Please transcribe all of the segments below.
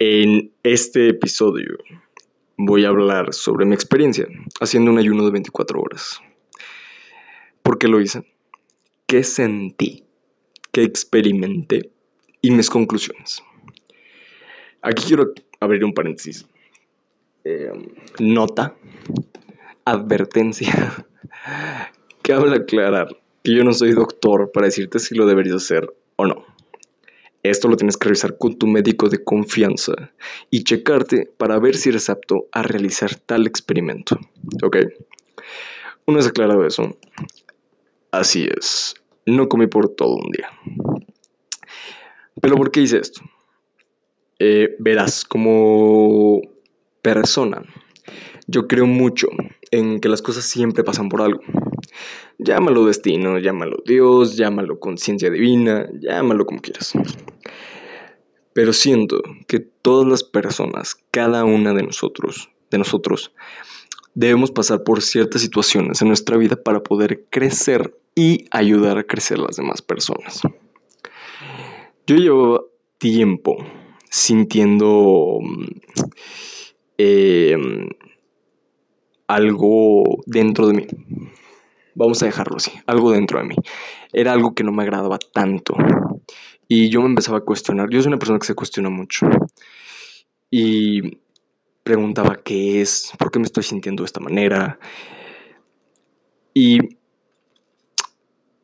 En este episodio voy a hablar sobre mi experiencia haciendo un ayuno de 24 horas. ¿Por qué lo hice? ¿Qué sentí? ¿Qué experimenté? Y mis conclusiones. Aquí quiero abrir un paréntesis. Eh, nota, advertencia, que habla aclarar que yo no soy doctor para decirte si lo deberías hacer o no. Esto lo tienes que revisar con tu médico de confianza y checarte para ver si eres apto a realizar tal experimento. ¿Ok? Una vez aclarado eso, así es, no comí por todo un día. Pero ¿por qué hice esto? Eh, verás, como persona, yo creo mucho en que las cosas siempre pasan por algo. Llámalo destino, llámalo Dios, llámalo conciencia divina, llámalo como quieras. Pero siento que todas las personas, cada una de nosotros, de nosotros, debemos pasar por ciertas situaciones en nuestra vida para poder crecer y ayudar a crecer a las demás personas. Yo llevo tiempo sintiendo eh, algo dentro de mí. Vamos a dejarlo así, algo dentro de mí. Era algo que no me agradaba tanto. Y yo me empezaba a cuestionar. Yo soy una persona que se cuestiona mucho. Y preguntaba qué es, por qué me estoy sintiendo de esta manera. Y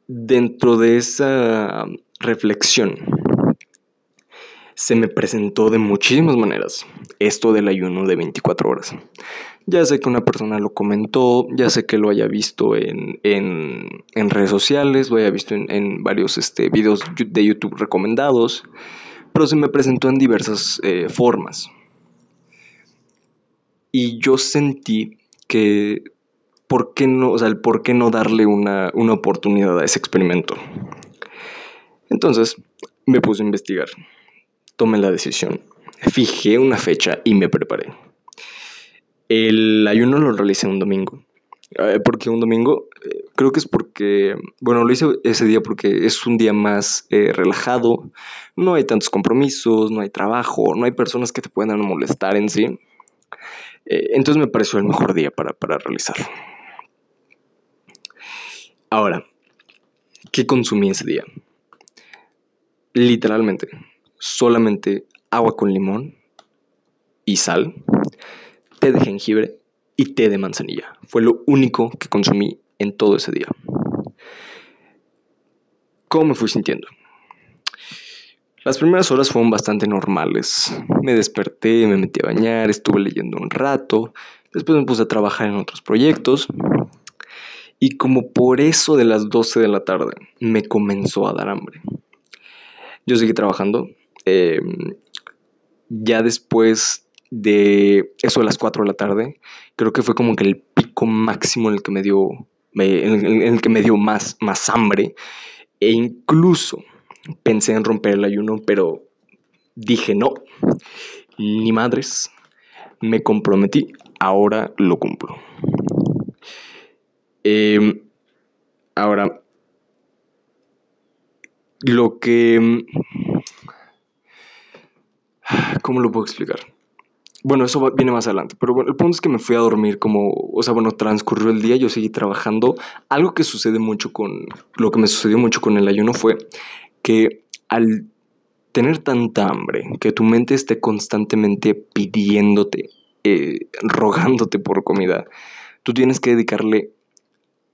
dentro de esa reflexión se me presentó de muchísimas maneras esto del ayuno de 24 horas. Ya sé que una persona lo comentó, ya sé que lo haya visto en, redes sociales, lo haya visto en, varios este, videos de YouTube recomendados, pero se me presentó en diversas eh, formas. Y yo sentí que, ¿por qué no, o sea, por qué no darle una, una oportunidad a ese experimento? Entonces me puse a investigar, tomé la decisión, fijé una fecha y me preparé. El ayuno lo realicé un domingo. Eh, porque un domingo, eh, creo que es porque, bueno, lo hice ese día porque es un día más eh, relajado, no hay tantos compromisos, no hay trabajo, no hay personas que te puedan molestar en sí. entonces me pareció el mejor día para, para realizarlo. Ahora, ¿qué consumí ese día? Literalmente, solamente agua con limón y sal té de jengibre y té de manzanilla. Fue lo único que consumí en todo ese día. ¿Cómo me fui sintiendo? Las primeras horas fueron bastante normales. Me desperté, me metí a bañar, estuve leyendo un rato, después me puse a trabajar en otros proyectos y como por eso de las 12 de la tarde me comenzó a dar hambre. Yo seguí trabajando. Em, ya después de eso de las 4 de la tarde, creo que fue como que el pico máximo en el que me dio, en el que me dio más, más hambre. E incluso pensé en romper el ayuno, pero dije no, ni madres, me comprometí, ahora lo cumplo. Em, ahora, lo que... ¿Cómo lo puedo explicar? Bueno, eso viene más adelante, pero bueno, el punto es que me fui a dormir como, o sea, bueno, transcurrió el día, yo seguí trabajando. Algo que sucede mucho con, lo que me sucedió mucho con el ayuno fue que al tener tanta hambre, que tu mente esté constantemente pidiéndote, eh, rogándote por comida, tú tienes que dedicarle,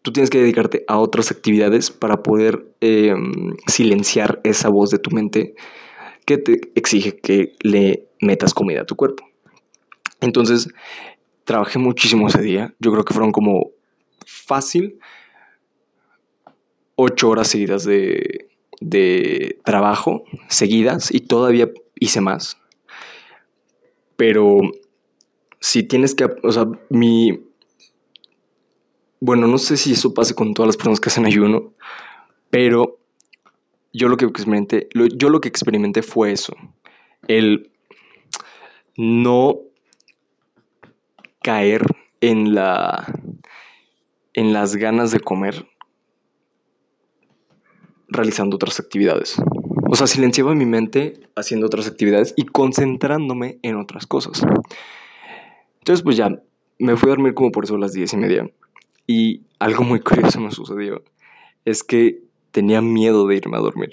tú tienes que dedicarte a otras actividades para poder em, silenciar esa voz de tu mente que te exige que le metas comida a tu cuerpo. Entonces, trabajé muchísimo ese día. Yo creo que fueron como fácil ocho horas seguidas de, trabajo, seguidas, y todavía hice más. Pero si tienes que, o sea, mi... Bueno, no sé si eso pase con todas las personas que hacen ayuno, pero yo lo que experimenté, yo lo que experimenté fue eso, el no caer en la en las ganas de comer realizando otras actividades. O sea, silenciaba mi mente haciendo otras actividades y concentrándome en otras cosas. Entonces, pues ya, me fui a dormir como por eso a las diez y media. Y algo muy curioso me sucedió. Es que tenía miedo de irme a dormir.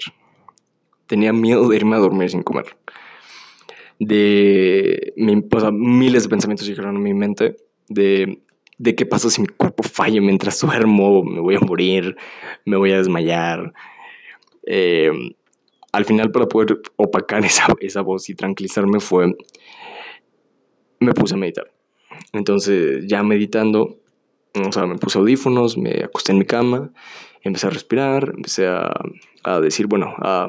Tenía miedo de irme a dormir sin comer. De o sea, miles de pensamientos llegaron a mi mente de, de qué pasa si mi cuerpo falla mientras duermo, me voy a morir, me voy a desmayar. Eh, al final, para poder opacar esa, esa voz y tranquilizarme, fue. Me puse a meditar. Entonces, ya meditando, o sea, me puse audífonos, me acosté en mi cama, empecé a respirar, empecé a, a decir, bueno, a,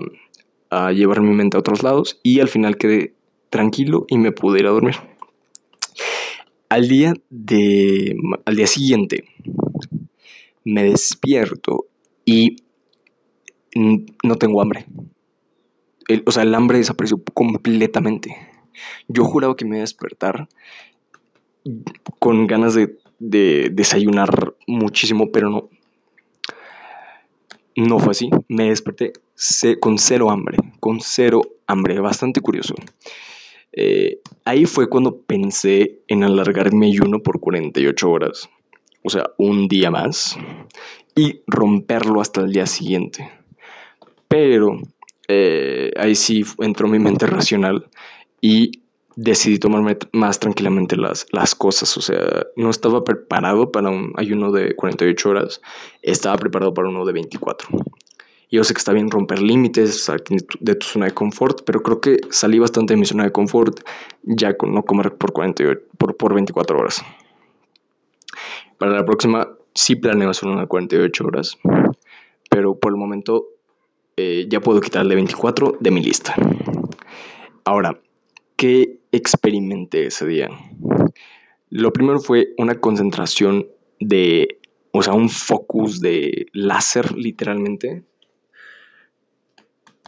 a, llevar mi mente a otros lados y al final quedé tranquilo y me pude ir a dormir. Al día, de, al día siguiente me despierto y no tengo hambre. o sea, el hambre desapareció completamente. Yo juraba que me iba a despertar con ganas de, desayunar muchísimo, pero no. No fue así. Me desperté con cero hambre, con cero hambre. Bastante curioso. Eh, ahí fue cuando pensé en alargar mi ayuno por 48 horas. O sea, un día más. Y romperlo hasta el día siguiente. Pero eh, ahí sí entró mi mente racional y decidí tomarme más tranquilamente las, las cosas. O sea, no estaba preparado para un ayuno de 48 horas, estaba preparado para uno de 24. Yo sé que está bien romper límites de tu zona de confort, pero creo que salí bastante de mi zona de confort ya con no comer por, 48, por, por 24 horas. Para la próxima sí planeo hacer una de 48 horas, pero por el momento eh, ya puedo quitarle 24 de mi lista. Ahora, ¿qué experimenté ese día? Lo primero fue una concentración de, o sea, un focus de láser literalmente.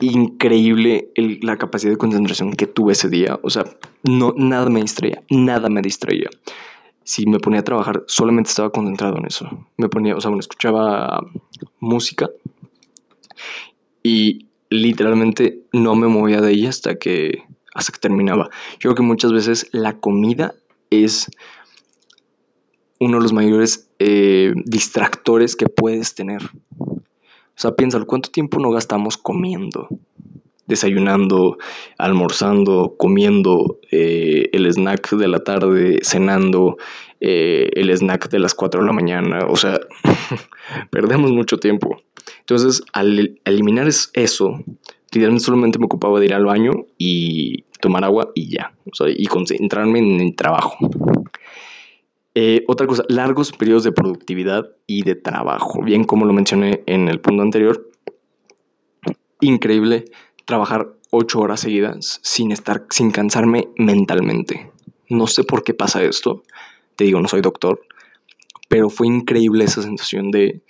Increíble la capacidad de concentración que tuve ese día. O sea, no, nada me distraía, nada me distraía. Si me ponía a trabajar, solamente estaba concentrado en eso. Me ponía, o sea, bueno, escuchaba música y literalmente no me movía de ella hasta que, hasta que terminaba. Yo creo que muchas veces la comida es uno de los mayores eh, distractores que puedes tener. O sea, piénsalo, ¿cuánto tiempo no gastamos comiendo? Desayunando, almorzando, comiendo eh, el snack de la tarde, cenando, eh, el snack de las 4 de la mañana. O sea, perdemos mucho tiempo. Entonces, al eliminar eso, literalmente solamente me ocupaba de ir al baño y tomar agua y ya. O sea, y concentrarme en el trabajo. Eh, otra cosa, largos periodos de productividad y de trabajo. Bien, como lo mencioné en el punto anterior, increíble trabajar ocho horas seguidas sin estar, sin cansarme mentalmente. No sé por qué pasa esto. Te digo, no soy doctor, pero fue increíble esa sensación de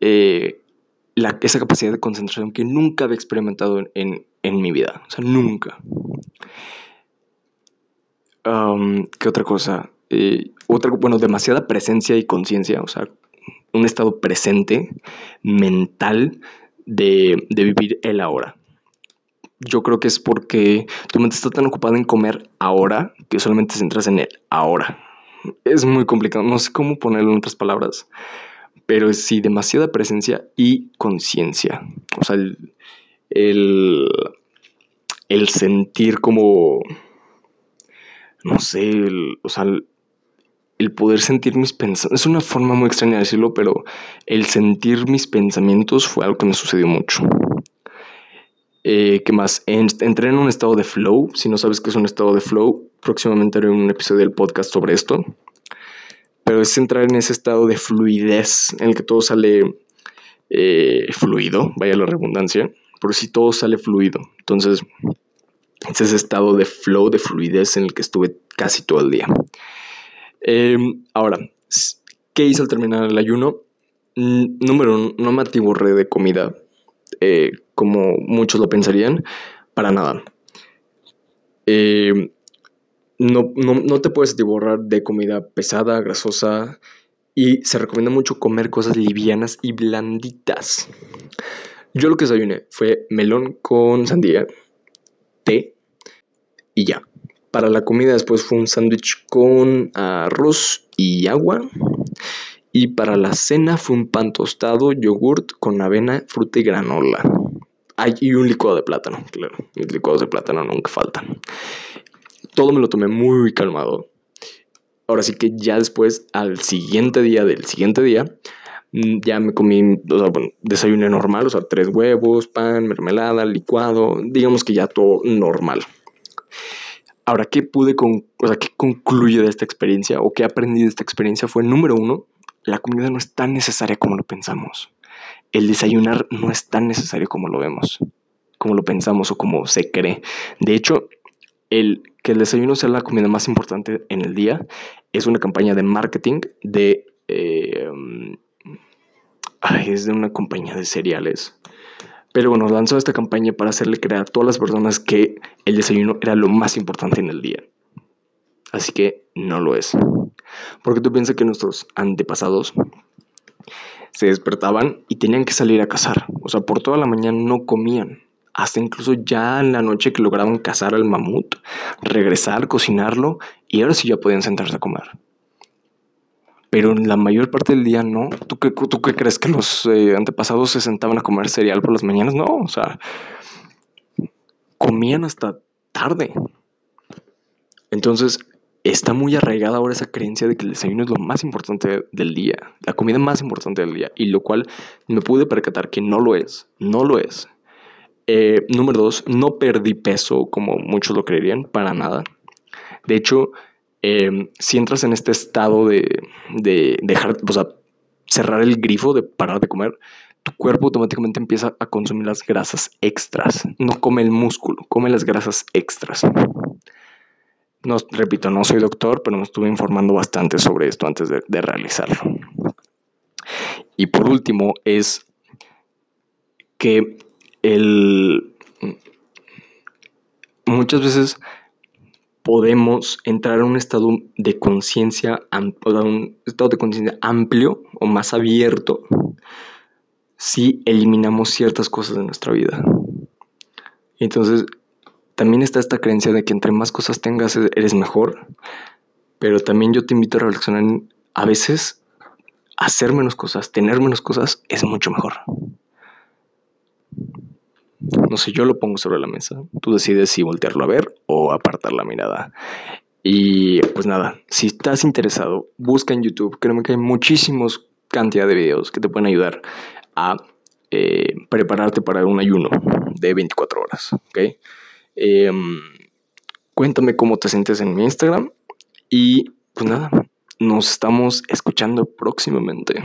eh, esa capacidad de concentración que nunca había experimentado en, mi vida. O sea, nunca. ¿Qué otra cosa? Eh, otra, bueno, demasiada presencia y conciencia, o sea, un estado presente, mental, de, de, vivir el ahora. Yo creo que es porque tu mente está tan ocupada en comer ahora que solamente te centras en el ahora. Es muy complicado, no sé cómo ponerlo en otras palabras, pero sí demasiada presencia y conciencia. O sea, el, el, sentir como, no sé, el, o sea, el, poder sentir mis pensamientos, es una forma muy extraña de decirlo, pero el sentir mis pensamientos fue algo que me sucedió mucho. Eh, ¿Qué más? entré en un estado de flow. Si no sabes qué es un estado de flow, próximamente haré un episodio del podcast sobre esto pero es entrar en ese estado de fluidez en el que todo sale eh, fluido, vaya la redundancia, pero si todo sale fluido. Entonces, es ese estado de flow, de fluidez en el que estuve casi todo el día. Em, ahora, ¿qué hice al terminar el ayuno? número uno, no me atiborré de comida eh, como muchos lo pensarían, para nada. Eh, no, no, te puedes borrar de comida pesada, grasosa y se recomienda mucho comer cosas livianas y blanditas. Yo lo que desayuné fue melón con sandía, té y ya. Para la comida después fue un sándwich con arroz y agua. Y para la cena fue un pan tostado, yogurt con avena, fruta y granola. Y un licuado de plátano, claro. Los licuados de plátano nunca faltan. Todo me lo tomé muy calmado. Ahora sí que ya después, al siguiente día del siguiente día, mm, ya me comí, o sea, bueno, desayuné normal, o sea, tres huevos, pan, mermelada, licuado, digamos que ya todo normal. Ahora, ¿qué pude con, o sea, qué concluye de esta experiencia o qué aprendí de esta experiencia? Fue número uno, la comida no es tan necesaria como lo pensamos. El desayunar no es tan necesario como lo vemos, como lo pensamos o como se cree. De hecho, el que el desayuno sea la comida más importante en el día es una campaña de marketing de... Eh, ay, es de una compañía de cereales pero bueno, lanzó esta campaña para hacerle creer a todas las personas que el desayuno era lo más importante en el día. Así que no lo es. Porque tú piensas que nuestros antepasados se despertaban y tenían que salir a cazar. O sea, por toda la mañana no comían. Hasta incluso ya en la noche que lograban cazar al mamut, regresar, cocinarlo y ahora sí ya podían sentarse a comer pero en la mayor parte del día no. ¿Tú qué, tú qué crees que los eh, antepasados se sentaban a comer cereal por las mañanas? No, o sea, comían hasta tarde. Entonces, está muy arraigada ahora esa creencia de que el desayuno es lo más importante del día, la comida más importante del día, y lo cual me pude percatar que no lo es, no lo es. Eh, número dos, no perdí peso como muchos lo creerían, para nada. De hecho, Em, si entras en este estado de, dejar, o sea, cerrar el grifo de parar de comer, tu cuerpo automáticamente empieza a consumir las grasas extras. No come el músculo, come las grasas extras. No, repito, no soy doctor, pero me estuve informando bastante sobre esto antes de, de realizarlo. Y por último es que muchas veces podemos entrar a un estado de conciencia, un estado de conciencia amplio o más abierto si eliminamos ciertas cosas de nuestra vida. Entonces, también está esta creencia de que entre más cosas tengas e-, eres mejor, pero también yo te invito a reflexionar a veces hacer menos cosas, tener menos cosas es mucho mejor. No sé, yo lo pongo sobre la mesa. Tú decides si voltearlo a ver o apartar la mirada. Y pues nada, si estás interesado, busca en YouTube. Créeme que hay muchísimos cantidad de videos que te pueden ayudar a eh, prepararte para un ayuno de 24 horas. ¿okay? Em, cuéntame cómo te sientes en mi Instagram. Y pues nada, nos estamos escuchando próximamente.